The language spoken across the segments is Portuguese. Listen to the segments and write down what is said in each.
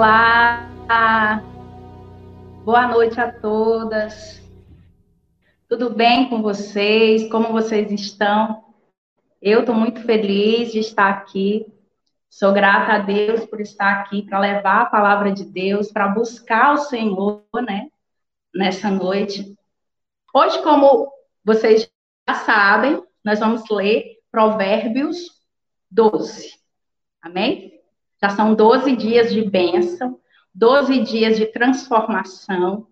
Olá! Boa noite a todas. Tudo bem com vocês? Como vocês estão? Eu estou muito feliz de estar aqui. Sou grata a Deus por estar aqui para levar a palavra de Deus, para buscar o Senhor, né? Nessa noite. Hoje, como vocês já sabem, nós vamos ler Provérbios 12. Amém? Já são 12 dias de bênção, 12 dias de transformação,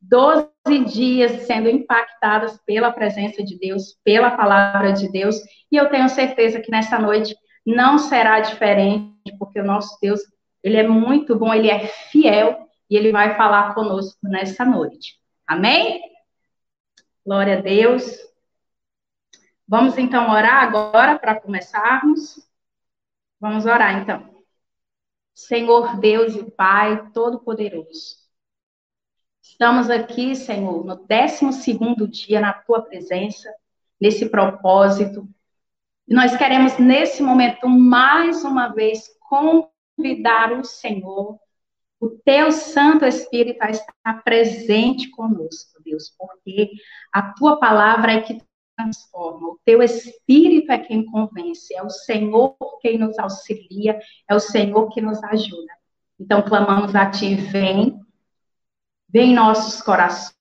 12 dias sendo impactados pela presença de Deus, pela palavra de Deus, e eu tenho certeza que nessa noite não será diferente, porque o nosso Deus, ele é muito bom, ele é fiel e ele vai falar conosco nessa noite. Amém? Glória a Deus. Vamos então orar agora para começarmos. Vamos orar então. Senhor Deus e Pai Todo-Poderoso. Estamos aqui, Senhor, no 12 dia na tua presença, nesse propósito. E nós queremos, nesse momento, mais uma vez, convidar o Senhor, o teu Santo Espírito, a estar presente conosco, Deus, porque a tua palavra é que transforma, o teu Espírito é quem convence, é o Senhor quem nos auxilia, é o Senhor que nos ajuda. Então, clamamos a Ti, vem, vem em nossos corações,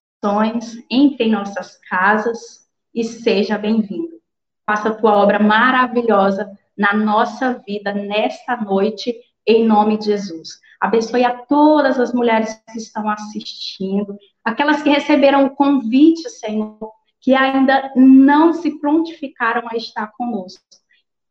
entre em nossas casas e seja bem-vindo. Faça a Tua obra maravilhosa na nossa vida nesta noite, em nome de Jesus. Abençoe a todas as mulheres que estão assistindo, aquelas que receberam o convite, Senhor, que ainda não se prontificaram a estar conosco.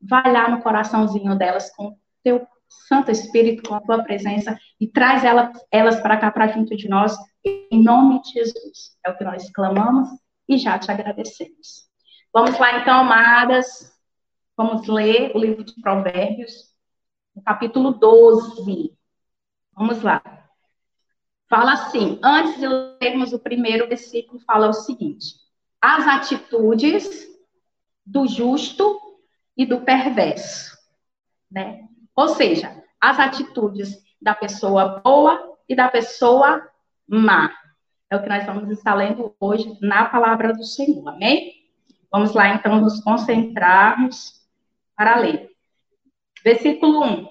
Vai lá no coraçãozinho delas com teu Santo Espírito, com a tua presença e traz elas, elas para cá, para junto de nós, em nome de Jesus. É o que nós clamamos e já te agradecemos. Vamos lá então, amadas. Vamos ler o livro de Provérbios, no capítulo 12. Vamos lá. Fala assim, antes de lermos o primeiro versículo, fala o seguinte: as atitudes do justo e do perverso, né? Ou seja, as atitudes da pessoa boa e da pessoa má. É o que nós vamos estar lendo hoje na palavra do Senhor, amém? Vamos lá, então, nos concentrarmos para ler. Versículo 1.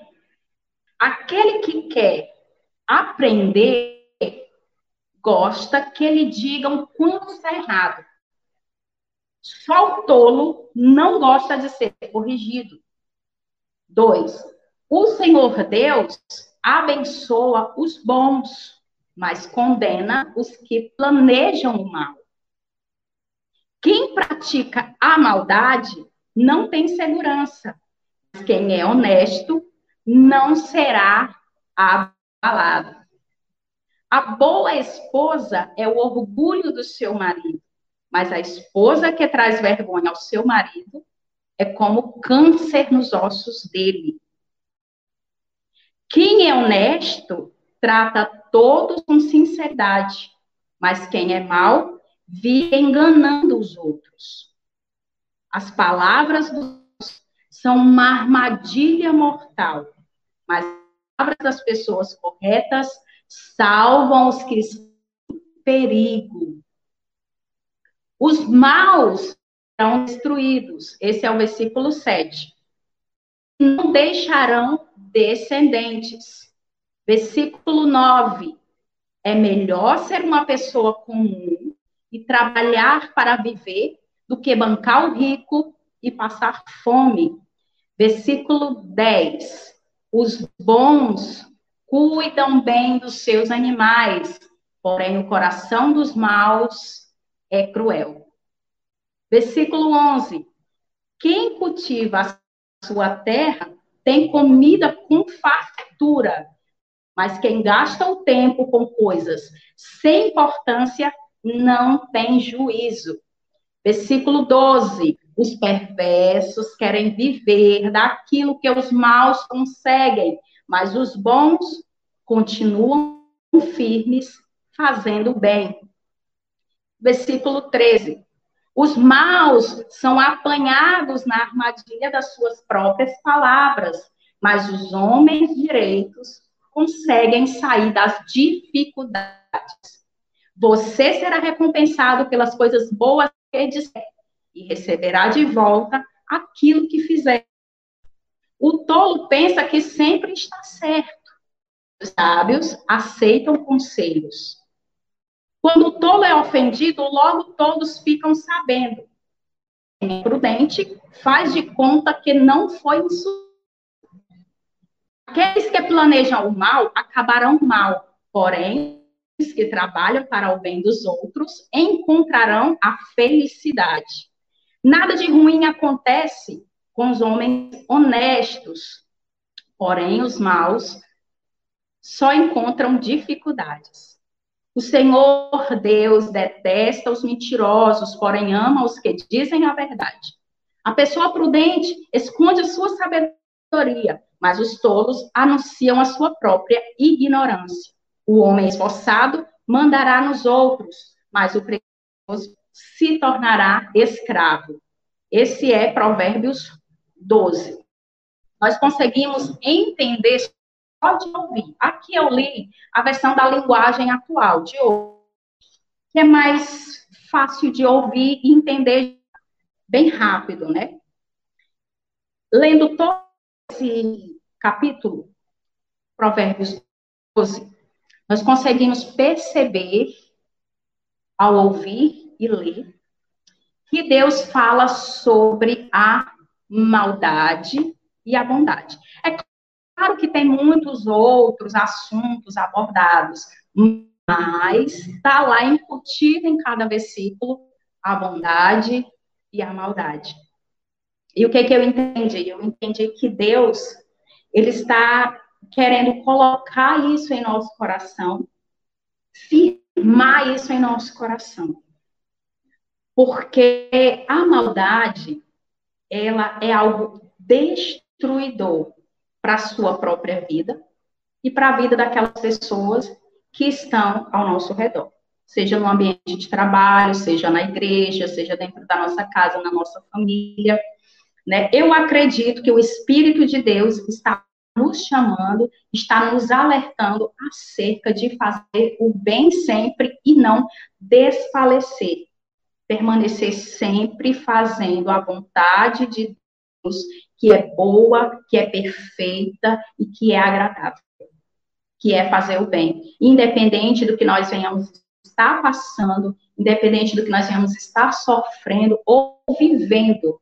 Aquele que quer aprender, gosta que lhe digam quando está errado só o tolo não gosta de ser corrigido. Dois, o Senhor Deus abençoa os bons, mas condena os que planejam o mal. Quem pratica a maldade não tem segurança. Quem é honesto não será abalado. A boa esposa é o orgulho do seu marido, mas a esposa que traz vergonha ao seu marido é como câncer nos ossos dele. Quem é honesto trata todos com sinceridade, mas quem é mau vive enganando os outros. As palavras são uma armadilha mortal, mas as palavras das pessoas corretas salvam os que estão em perigo. Os maus serão destruídos. Esse é o versículo 7. Não deixarão descendentes. Versículo 9. É melhor ser uma pessoa comum e trabalhar para viver do que bancar o rico e passar fome. Versículo 10. Os bons cuidam bem dos seus animais, porém o coração dos maus é cruel. Versículo 11. Quem cultiva a sua terra tem comida com fartura, mas quem gasta o tempo com coisas sem importância não tem juízo. Versículo 12. Os perversos querem viver daquilo que os maus conseguem, mas os bons continuam firmes fazendo bem versículo 13. Os maus são apanhados na armadilha das suas próprias palavras, mas os homens direitos conseguem sair das dificuldades. Você será recompensado pelas coisas boas que disser e receberá de volta aquilo que fizer. O tolo pensa que sempre está certo. Os sábios aceitam conselhos. Quando o tolo é ofendido, logo todos ficam sabendo. Quem é prudente faz de conta que não foi insultado. Aqueles que planejam o mal acabarão mal, porém, os que trabalham para o bem dos outros encontrarão a felicidade. Nada de ruim acontece com os homens honestos, porém, os maus só encontram dificuldades. O Senhor Deus detesta os mentirosos, porém ama os que dizem a verdade. A pessoa prudente esconde a sua sabedoria, mas os tolos anunciam a sua própria ignorância. O homem esforçado mandará nos outros, mas o preguiçoso se tornará escravo. Esse é Provérbios 12. Nós conseguimos entender pode ouvir. Aqui eu li a versão da linguagem atual, de hoje, que é mais fácil de ouvir e entender bem rápido, né? Lendo todo esse capítulo, Provérbios 12, nós conseguimos perceber, ao ouvir e ler, que Deus fala sobre a maldade e a bondade. Claro que tem muitos outros assuntos abordados, mas está lá incutido em cada versículo a bondade e a maldade. E o que, que eu entendi? Eu entendi que Deus, ele está querendo colocar isso em nosso coração, firmar isso em nosso coração. Porque a maldade, ela é algo destruidor para a sua própria vida e para a vida daquelas pessoas que estão ao nosso redor. Seja no ambiente de trabalho, seja na igreja, seja dentro da nossa casa, na nossa família. Né? Eu acredito que o Espírito de Deus está nos chamando, está nos alertando acerca de fazer o bem sempre e não desfalecer. Permanecer sempre fazendo a vontade de que é boa, que é perfeita e que é agradável, que é fazer o bem, independente do que nós venhamos estar passando, independente do que nós venhamos estar sofrendo ou vivendo,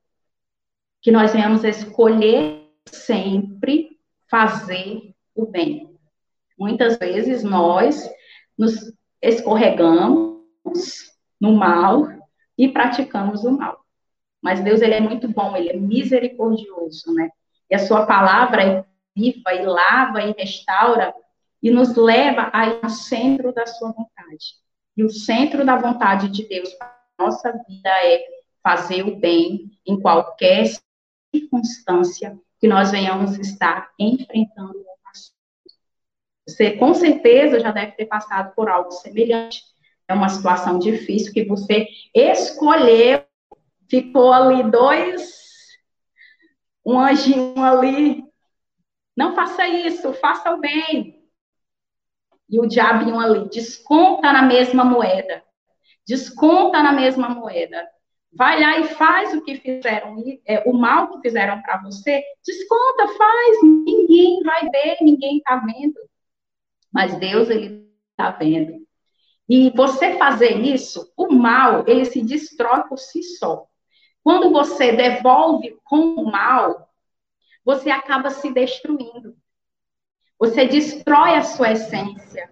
que nós venhamos escolher sempre fazer o bem. Muitas vezes nós nos escorregamos no mal e praticamos o mal. Mas Deus, ele é muito bom, ele é misericordioso, né? E a sua palavra é viva e lava e restaura e nos leva ao centro da sua vontade. E o centro da vontade de Deus para a nossa vida é fazer o bem em qualquer circunstância que nós venhamos estar enfrentando Você com certeza já deve ter passado por algo semelhante. É uma situação difícil que você escolheu ficou ali dois, um anjinho ali. Não faça isso, faça o bem. E o diabinho ali, desconta na mesma moeda. Desconta na mesma moeda. Vai lá e faz o que fizeram, é, o mal que fizeram para você. Desconta, faz. Ninguém vai ver, ninguém está vendo. Mas Deus, ele está vendo. E você fazer isso, o mal, ele se destrói por si só. Quando você devolve com o mal, você acaba se destruindo. Você destrói a sua essência.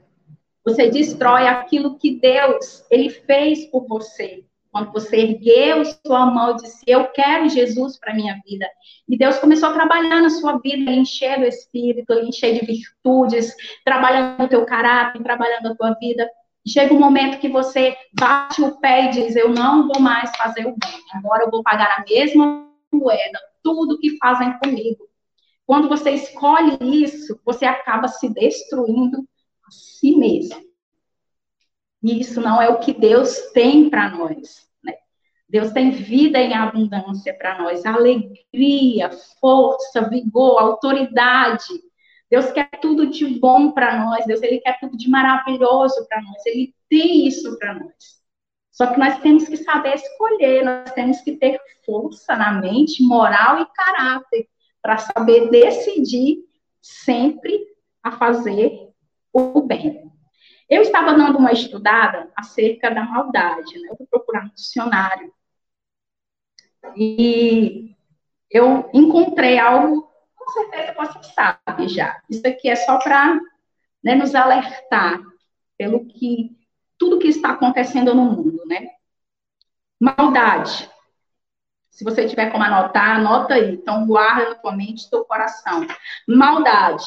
Você destrói aquilo que Deus ele fez por você. Quando você ergueu sua mão e disse: Eu quero Jesus para minha vida. E Deus começou a trabalhar na sua vida, encher do Espírito, encher de virtudes, trabalhando o teu caráter, trabalhando a tua vida. Chega um momento que você bate o pé e diz: Eu não vou mais fazer o bem, agora eu vou pagar a mesma moeda, tudo que fazem comigo. Quando você escolhe isso, você acaba se destruindo a si mesmo. E isso não é o que Deus tem para nós. Né? Deus tem vida em abundância para nós, alegria, força, vigor, autoridade. Deus quer tudo de bom para nós, Deus ele quer tudo de maravilhoso para nós, ele tem isso para nós. Só que nós temos que saber escolher, nós temos que ter força na mente, moral e caráter para saber decidir sempre a fazer o bem. Eu estava dando uma estudada acerca da maldade, né? Eu vou procurar um dicionário. E eu encontrei algo, certeza você sabe já. Isso aqui é só para né, nos alertar pelo que tudo que está acontecendo no mundo, né? Maldade. Se você tiver como anotar, anota aí. Então, guarda na tua mente, teu coração. Maldade.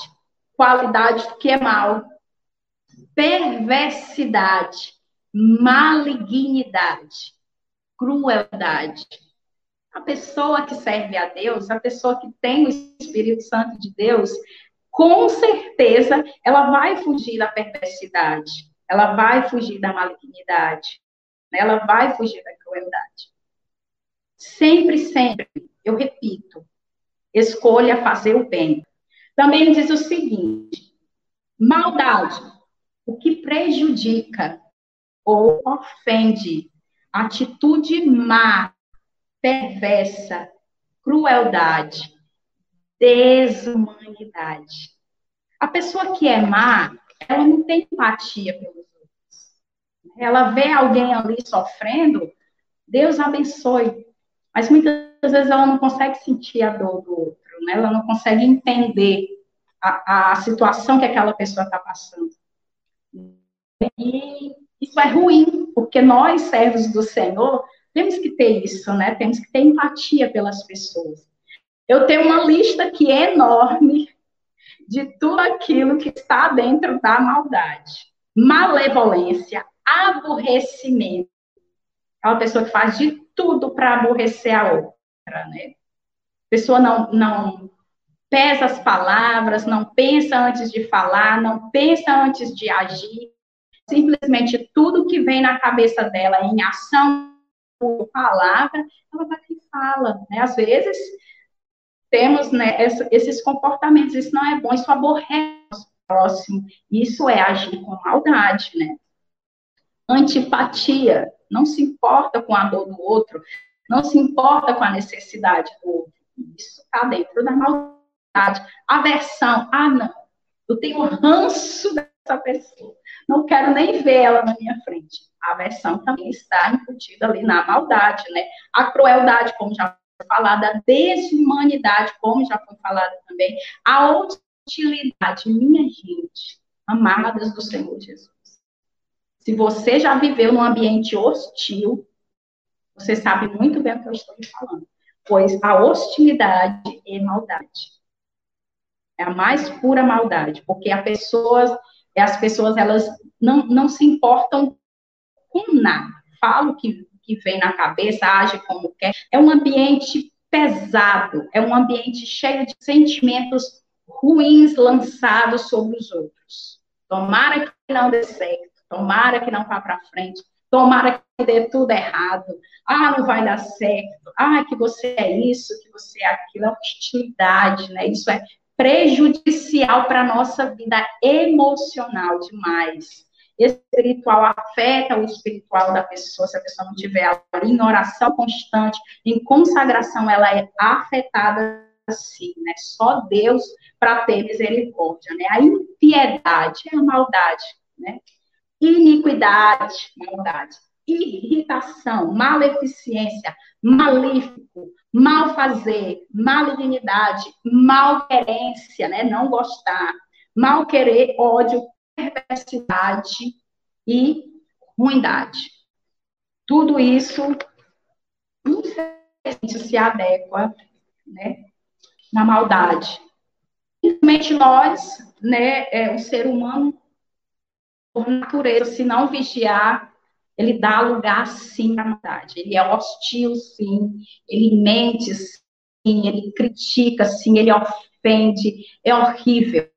Qualidade do que é mal. Perversidade. Malignidade. Crueldade. A pessoa que serve a Deus, a pessoa que tem o Espírito Santo de Deus, com certeza ela vai fugir da perversidade ela vai fugir da malignidade, né? ela vai fugir da crueldade. Sempre, sempre, eu repito, escolha fazer o bem. Também diz o seguinte: maldade, o que prejudica ou ofende, atitude má, perversa, crueldade, desumanidade. A pessoa que é má, ela não tem empatia pelos outros. Ela vê alguém ali sofrendo, Deus abençoe. Mas muitas vezes ela não consegue sentir a dor do outro, né? Ela não consegue entender a, a situação que aquela pessoa está passando. E isso é ruim, porque nós, servos do Senhor, temos que ter isso, né? Temos que ter empatia pelas pessoas. Eu tenho uma lista é enorme de tudo aquilo que está dentro da maldade. Malevolência, aborrecimento. É uma pessoa que faz de tudo para aborrecer a outra, né? A pessoa não, não pesa as palavras, não pensa antes de falar, não pensa antes de agir. Simplesmente tudo que vem na cabeça dela em ação ou palavra, ela vai e fala, né? Às vezes temos né, esses comportamentos. Isso não é bom, isso aborrece o próximo. Isso é agir com maldade, né? Antipatia, não se importa com a dor do outro, não se importa com a necessidade do outro. Isso está dentro da maldade. Aversão, ah, não, eu tenho ranço dessa pessoa, não quero nem ver ela na minha frente. A aversão também está incutida ali na maldade, né? A crueldade, como já falado, a desumanidade, como já foi falado também, a hostilidade. Minha gente, amadas do Senhor Jesus. Se você já viveu num ambiente hostil, você sabe muito bem o que eu estou falando. Pois a hostilidade é maldade. É a mais pura maldade, porque as pessoas, as pessoas elas não, não se importam com nada. Falo que que vem na cabeça, age como quer. É um ambiente pesado, é um ambiente cheio de sentimentos ruins lançados sobre os outros. Tomara que não dê certo, tomara que não vá para frente, tomara que dê tudo errado. Ah, não vai dar certo. Ah, que você é isso, que você é aquilo. É hostilidade, né? Isso é prejudicial para a nossa vida emocional demais espiritual afeta o espiritual da pessoa, se a pessoa não tiver em oração constante, em consagração, ela é afetada assim, né? Só Deus para ter misericórdia, né? A impiedade é a maldade, né? Iniquidade, maldade. Irritação, maleficência, malífico, malfazer, malignidade, malquerência, né? Não gostar, mal querer, ódio, perversidade e ruindade. Tudo isso, infelizmente, se adequa né, na maldade. Infelizmente, nós, né, é, o ser humano, por natureza, se não vigiar, ele dá lugar, sim, à maldade. Ele é hostil, sim. Ele mente, sim. Ele critica, sim. Ele ofende. É horrível.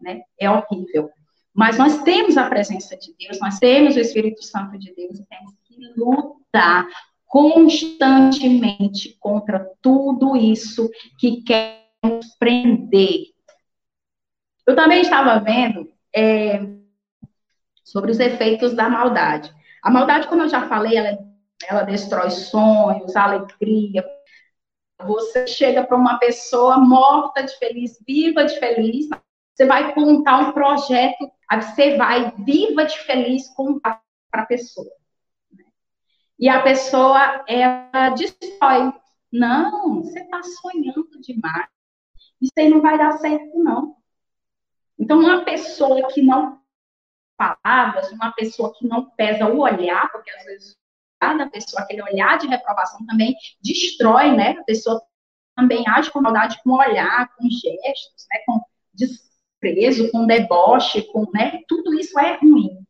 Né? É horrível. Mas nós temos a presença de Deus, nós temos o Espírito Santo de Deus e temos que lutar constantemente contra tudo isso que quer prender. Eu também estava vendo é, sobre os efeitos da maldade. A maldade, como eu já falei, ela, ela destrói sonhos, alegria. Você chega para uma pessoa morta de feliz, viva de feliz, você vai contar um projeto, você vai viva de feliz contar para a pessoa. E a pessoa, ela destrói. Não, você está sonhando demais. Isso aí não vai dar certo, não. Então, uma pessoa que não palavras, uma pessoa que não pesa o olhar, porque às vezes cada pessoa, aquele olhar de reprovação também destrói, né? A pessoa também age com maldade com o olhar, com gestos, né? Com desprezo, com deboche, com, né? Tudo isso é ruim.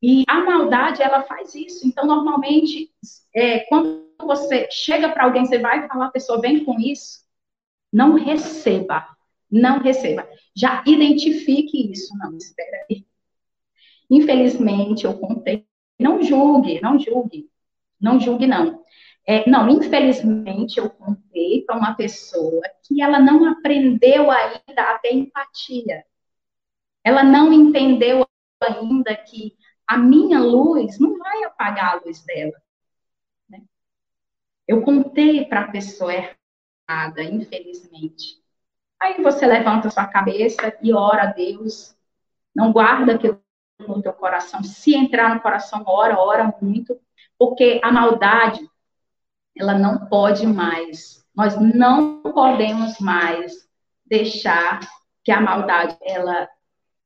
E a maldade, ela faz isso. Então, normalmente, é, quando você chega para alguém, você vai falar, a pessoa vem com isso, não receba. Não receba. Já identifique isso. Não, espera aí. Infelizmente, eu contei. Não julgue, não julgue. Não julgue, não. É, não, infelizmente, eu contei para uma pessoa que ela não aprendeu ainda a ter empatia. Ela não entendeu ainda que a minha luz não vai apagar a luz dela. Né? Eu contei para a pessoa errada, infelizmente. Aí você levanta sua cabeça e ora a Deus. Não guarda aquilo no teu coração. Se entrar no coração, ora, ora muito, porque a maldade, ela não pode mais. Nós não podemos mais deixar que a maldade ela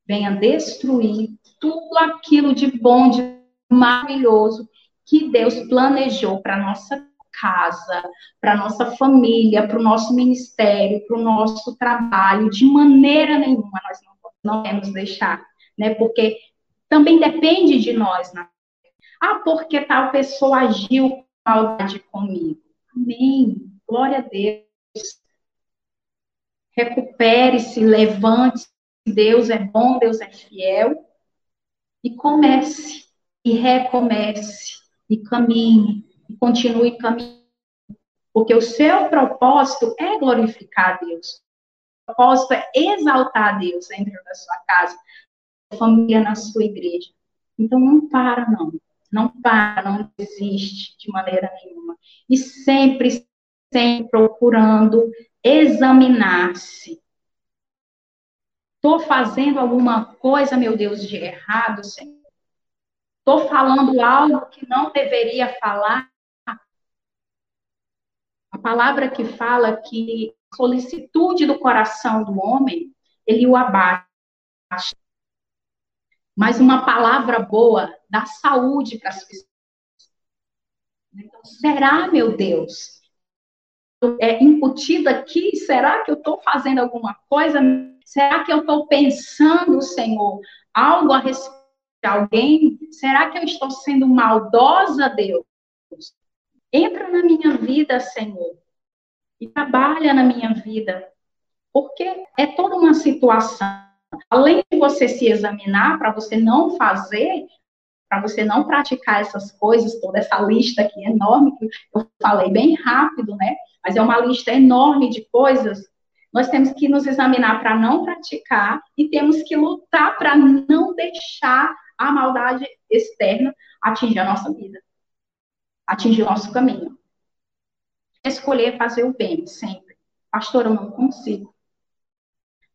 venha destruir tudo aquilo de bom, de maravilhoso que Deus planejou para nossa casa, para nossa família, para o nosso ministério, para o nosso trabalho, de maneira nenhuma nós não podemos deixar, né? Porque também depende de nós. Né? Ah, porque tal pessoa agiu com maldade comigo. Amém. Glória a Deus. Recupere-se, levante-se. Deus é bom, Deus é fiel. E comece, e recomece, e caminhe, e continue caminhando. Porque o seu propósito é glorificar a Deus. O propósito é exaltar a Deus dentro da sua casa família na sua igreja. Então não para, não. Não para, não desiste de maneira nenhuma. E sempre, sempre procurando examinar-se. Estou fazendo alguma coisa, meu Deus, de errado, Senhor? Estou falando algo que não deveria falar? A palavra que fala que a solicitude do coração do homem, ele o abate mas uma palavra boa dá saúde para as pessoas. Então, será, meu Deus, é incutido aqui? Será que eu estou fazendo alguma coisa? Será que eu estou pensando, Senhor, algo a respeito de alguém? Será que eu estou sendo maldosa, Deus? Entra na minha vida, Senhor, e trabalha na minha vida, porque é toda uma situação Além de você se examinar para você não fazer, para você não praticar essas coisas, toda essa lista aqui enorme que eu falei bem rápido, né? Mas é uma lista enorme de coisas. Nós temos que nos examinar para não praticar e temos que lutar para não deixar a maldade externa atingir a nossa vida, atingir o nosso caminho. Escolher fazer o bem sempre. Pastor, eu não consigo.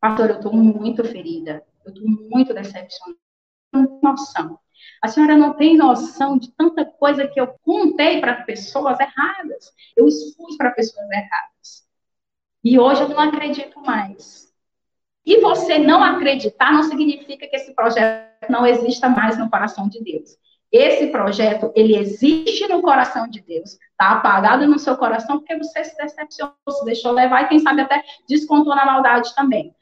Pastor, eu estou muito ferida, eu estou muito decepcionada. Não tem noção. A senhora não tem noção de tanta coisa que eu contei para pessoas erradas. Eu expus para pessoas erradas. E hoje eu não acredito mais. E você não acreditar não significa que esse projeto não exista mais no coração de Deus. Esse projeto, ele existe no coração de Deus, está apagado no seu coração porque você se decepcionou, se deixou levar e quem sabe até descontou na maldade também.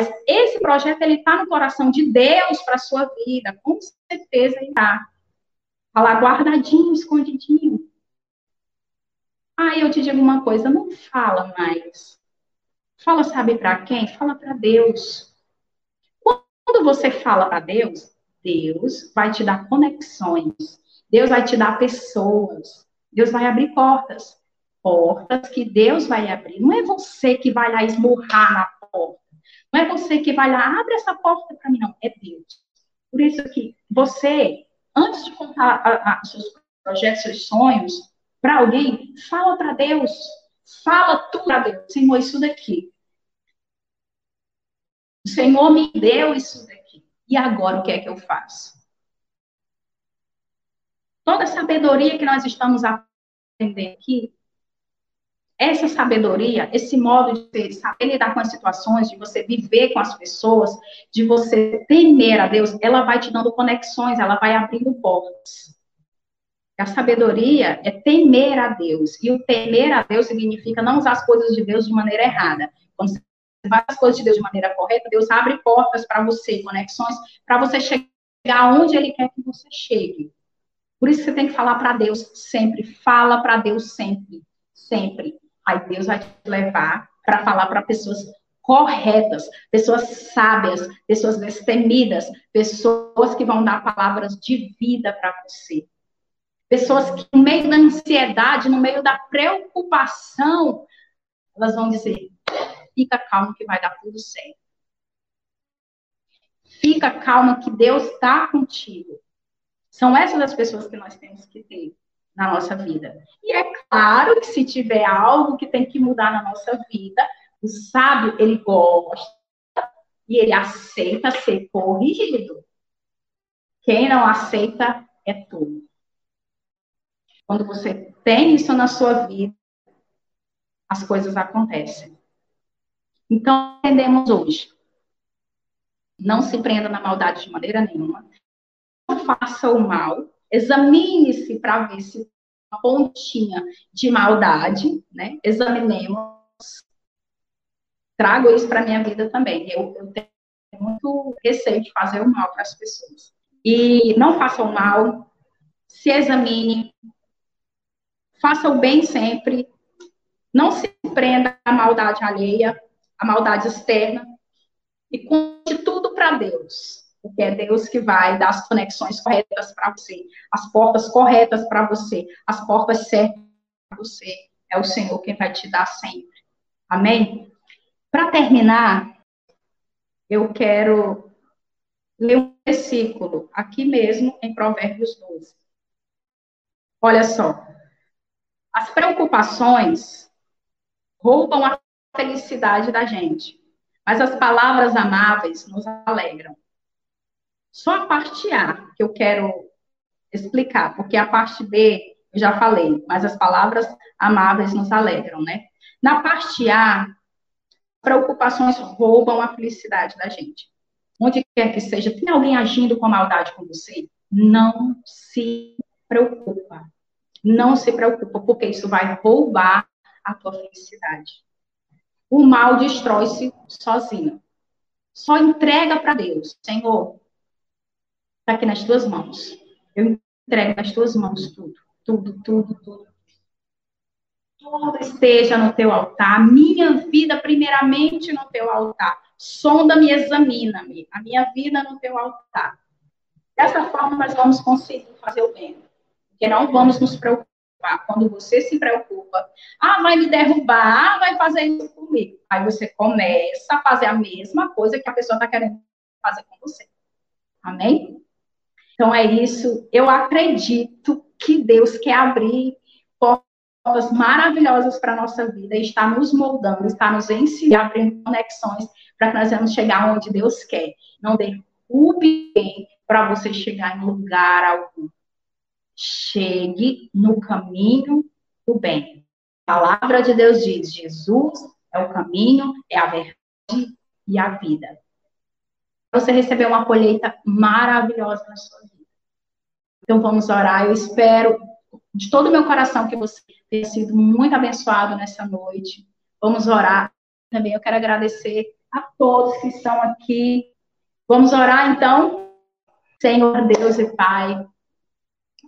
Mas esse projeto ele está no coração de Deus para sua vida, com certeza ele está. Está lá guardadinho, escondidinho. Ah, eu te digo uma coisa, não fala mais. Fala, sabe para quem? Fala para Deus. Quando você fala para Deus, Deus vai te dar conexões. Deus vai te dar pessoas. Deus vai abrir portas. Portas que Deus vai abrir. Não é você que vai lá esmurrar na porta. Não é você que vai lá, abre essa porta para mim, não. É Deus. Por isso que você, antes de contar os seus projetos, seus sonhos, para alguém, fala para Deus. Fala tudo para Deus. Senhor, isso daqui. O Senhor me deu isso daqui. E agora o que é que eu faço? Toda a sabedoria que nós estamos aprendendo aqui, essa sabedoria, esse modo de saber lidar com as situações, de você viver com as pessoas, de você temer a Deus, ela vai te dando conexões, ela vai abrindo portas. A sabedoria é temer a Deus. E o temer a Deus significa não usar as coisas de Deus de maneira errada. Quando você faz as coisas de Deus de maneira correta, Deus abre portas para você, conexões, para você chegar onde Ele quer que você chegue. Por isso você tem que falar para Deus sempre. Fala para Deus sempre. Sempre. Aí Deus vai te levar para falar para pessoas corretas, pessoas sábias, pessoas destemidas, pessoas que vão dar palavras de vida para você. Pessoas que, no meio da ansiedade, no meio da preocupação, elas vão dizer: fica calmo que vai dar tudo certo. Fica calma que Deus está contigo. São essas as pessoas que nós temos que ter na nossa vida. E é claro que se tiver algo que tem que mudar na nossa vida, o sábio, ele gosta e ele aceita ser corrigido. Quem não aceita é tudo. Quando você tem isso na sua vida, as coisas acontecem. Então, entendemos hoje. Não se prenda na maldade de maneira nenhuma. Não faça o mal. Examine-se para ver se uma pontinha de maldade, né? Examinemos. Trago isso para minha vida também. Eu, eu tenho muito receio de fazer o mal para as pessoas. E não faça o mal, se examine, faça o bem sempre, não se prenda à maldade alheia, à maldade externa, e conte tudo para Deus, porque é Deus que vai dar as conexões corretas para você, as portas corretas para você, as portas certas para você. É o Senhor quem vai te dar sempre. Amém? Para terminar, eu quero ler um versículo aqui mesmo em Provérbios 12. Olha só. As preocupações roubam a felicidade da gente, mas as palavras amáveis nos alegram. Só a parte A que eu quero explicar, porque a parte B eu já falei, mas as palavras amáveis nos alegram, né? Na parte A, preocupações roubam a felicidade da gente. Onde quer que seja, tem alguém agindo com maldade com você? Não se preocupa. Não se preocupa, porque isso vai roubar a tua felicidade. O mal destrói-se sozinho. Só entrega para Deus. Senhor, está aqui nas tuas mãos. Eu entrego nas tuas mãos tudo, tudo, tudo, tudo. Tudo esteja no teu altar. Minha vida, primeiramente, no teu altar. Sonda-me, examina-me. A minha vida no teu altar. Dessa forma, nós vamos conseguir fazer o bem. Porque não vamos nos preocupar. Quando você se preocupa, ah, vai me derrubar, ah, vai fazer isso comigo. Aí você começa a fazer a mesma coisa que a pessoa está querendo fazer com você. Amém? Então é isso. Eu acredito que Deus quer abrir portas maravilhosas para a nossa vida, está nos moldando, está nos ensinando, abrindo conexões para que nós vamos chegar onde Deus quer. Não derrube para você chegar em lugar algum chegue no caminho do bem. A palavra de Deus diz: Jesus é o caminho, é a verdade e a vida. Você recebeu uma colheita maravilhosa na sua vida. Então vamos orar. Eu espero de todo o meu coração que você tenha sido muito abençoado nessa noite. Vamos orar. Também eu quero agradecer a todos que estão aqui. Vamos orar então. Senhor Deus e Pai,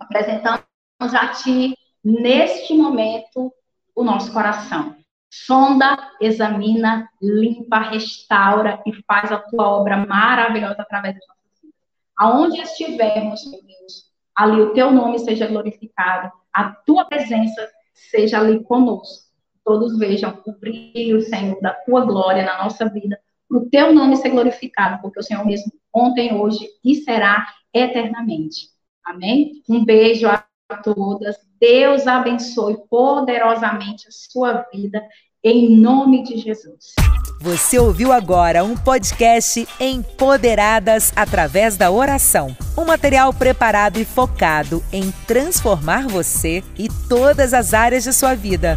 apresentamos a Ti, neste momento, o nosso coração. Sonda, examina, limpa, restaura e faz a tua obra maravilhosa através das nossas vidas. Aonde estivermos, meu Deus, ali o teu nome seja glorificado, a tua presença seja ali conosco. Todos vejam o brilho, Senhor, da tua glória na nossa vida, para o teu nome ser glorificado, porque o Senhor mesmo ontem, hoje e será eternamente. Amém? Um beijo a todas. Deus abençoe poderosamente a sua vida, em nome de Jesus. Você ouviu agora um podcast Empoderadas através da oração. Um material preparado e focado em transformar você e todas as áreas de sua vida.